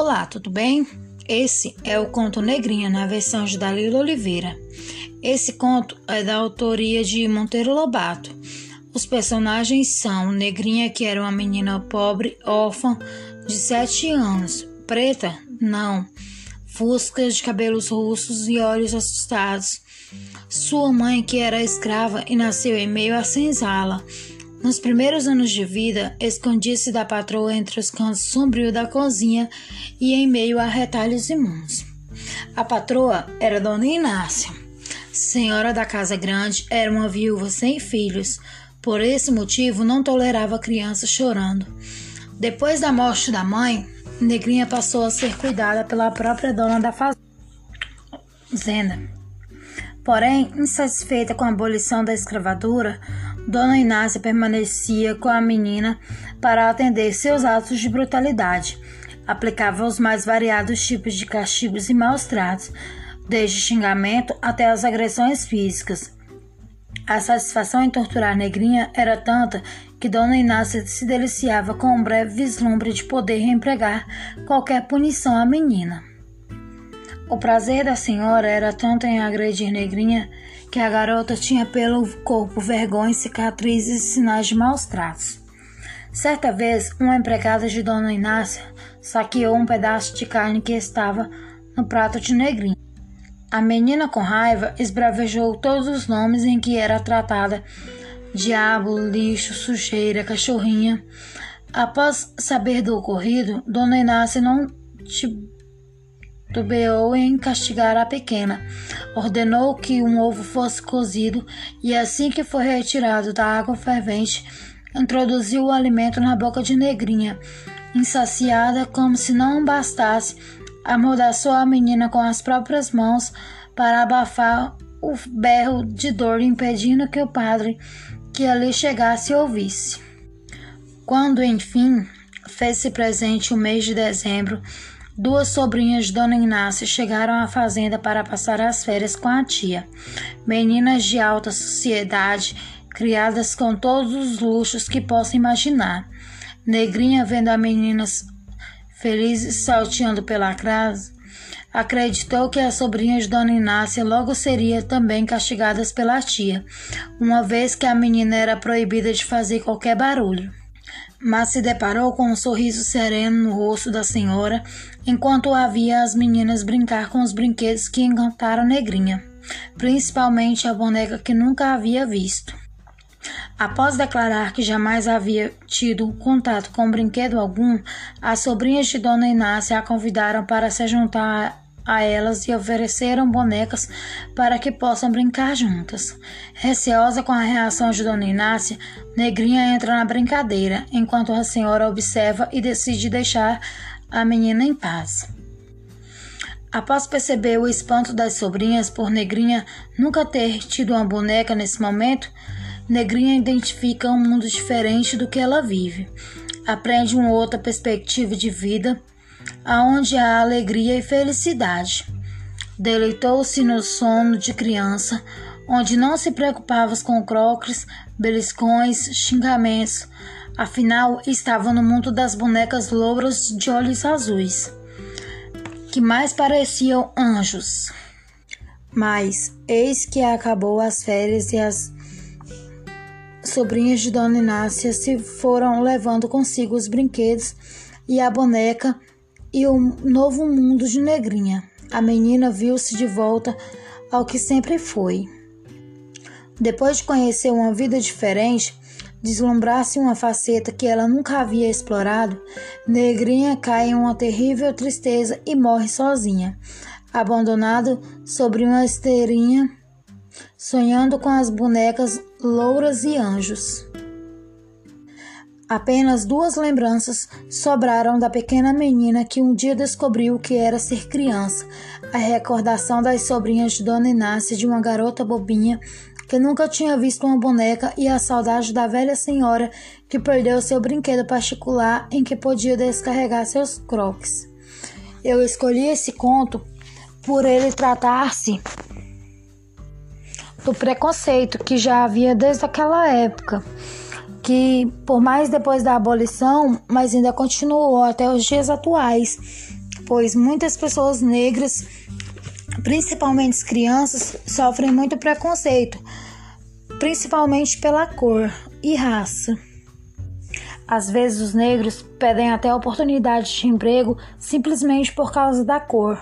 Olá, tudo bem? Esse é o conto Negrinha na versão de Dalila Oliveira. Esse conto é da autoria de Monteiro Lobato. Os personagens são Negrinha, que era uma menina pobre, órfã, de 7 anos, preta, não, fusca de cabelos russos e olhos assustados. Sua mãe, que era escrava e nasceu em meio à senzala, nos primeiros anos de vida, escondia-se da patroa entre os cantos sombrios da cozinha e em meio a retalhos imundos. A patroa era Dona Inácia. Senhora da casa grande, era uma viúva sem filhos. Por esse motivo, não tolerava crianças chorando. Depois da morte da mãe, Negrinha passou a ser cuidada pela própria dona da fazenda. Porém, insatisfeita com a abolição da escravatura, Dona Inácia permanecia com a menina para atender seus atos de brutalidade. Aplicava os mais variados tipos de castigos e maus tratos, desde xingamento até as agressões físicas. A satisfação em torturar a negrinha era tanta que Dona Inácia se deliciava com um breve vislumbre de poder reempregar qualquer punição à menina. O prazer da senhora era tanto em agredir Negrinha que a garota tinha pelo corpo vergonha, cicatrizes e sinais de maus tratos. Certa vez, uma empregada de Dona Inácia saqueou um pedaço de carne que estava no prato de Negrinha. A menina, com raiva, esbravejou todos os nomes em que era tratada: diabo, lixo, sujeira, cachorrinha. Após saber do ocorrido, Dona Inácia não titubeou em castigar a pequena. Ordenou que um ovo fosse cozido e, assim que foi retirado da água fervente, introduziu o alimento na boca de Negrinha. Insaciada, como se não bastasse, amordaçou a menina com as próprias mãos para abafar o berro de dor, impedindo que o padre que ali chegasse ouvisse. Quando, enfim, fez-se presente o mês de dezembro, Duas sobrinhas de Dona Inácia chegaram à fazenda para passar as férias com a tia. Meninas de alta sociedade, criadas com todos os luxos que possa imaginar. Negrinha, vendo as meninas felizes salteando pela casa, acreditou que as sobrinhas de Dona Inácia logo seriam também castigadas pela tia, uma vez que a menina era proibida de fazer qualquer barulho mas se deparou com um sorriso sereno no rosto da senhora enquanto havia as meninas brincar com os brinquedos que encantaram negrinha, principalmente a boneca que nunca havia visto. Após declarar que jamais havia tido contato com brinquedo algum, as sobrinhas de Dona Inácia a convidaram para se juntar a elas e ofereceram bonecas para que possam brincar juntas. Receosa com a reação de Dona Inácia, Negrinha entra na brincadeira, enquanto a senhora observa e decide deixar a menina em paz. Após perceber o espanto das sobrinhas por Negrinha nunca ter tido uma boneca nesse momento, Negrinha identifica um mundo diferente do que ela vive. Aprende uma outra perspectiva de vida aonde há alegria e felicidade. Deleitou-se no sono de criança, onde não se preocupava com croques, beliscões, xingamentos. Afinal, estava no mundo das bonecas louras de olhos azuis, que mais pareciam anjos. Mas eis que acabou as férias e as sobrinhas de Dona Inácia se foram levando consigo os brinquedos e a boneca e o novo mundo de Negrinha. A menina viu-se de volta ao que sempre foi. Depois de conhecer uma vida diferente, deslumbrar-se uma faceta que ela nunca havia explorado, Negrinha cai em uma terrível tristeza e morre sozinha, abandonado sobre uma esteirinha, sonhando com as bonecas louras e anjos. Apenas duas lembranças sobraram da pequena menina que um dia descobriu o que era ser criança: a recordação das sobrinhas de Dona Inácia de uma garota bobinha que nunca tinha visto uma boneca e a saudade da velha senhora que perdeu seu brinquedo particular em que podia descarregar seus croques. Eu escolhi esse conto por ele tratar-se do preconceito que já havia desde aquela época que por mais depois da abolição, mas ainda continuou até os dias atuais, pois muitas pessoas negras, principalmente crianças, sofrem muito preconceito, principalmente pela cor e raça. Às vezes os negros pedem até oportunidade de emprego simplesmente por causa da cor.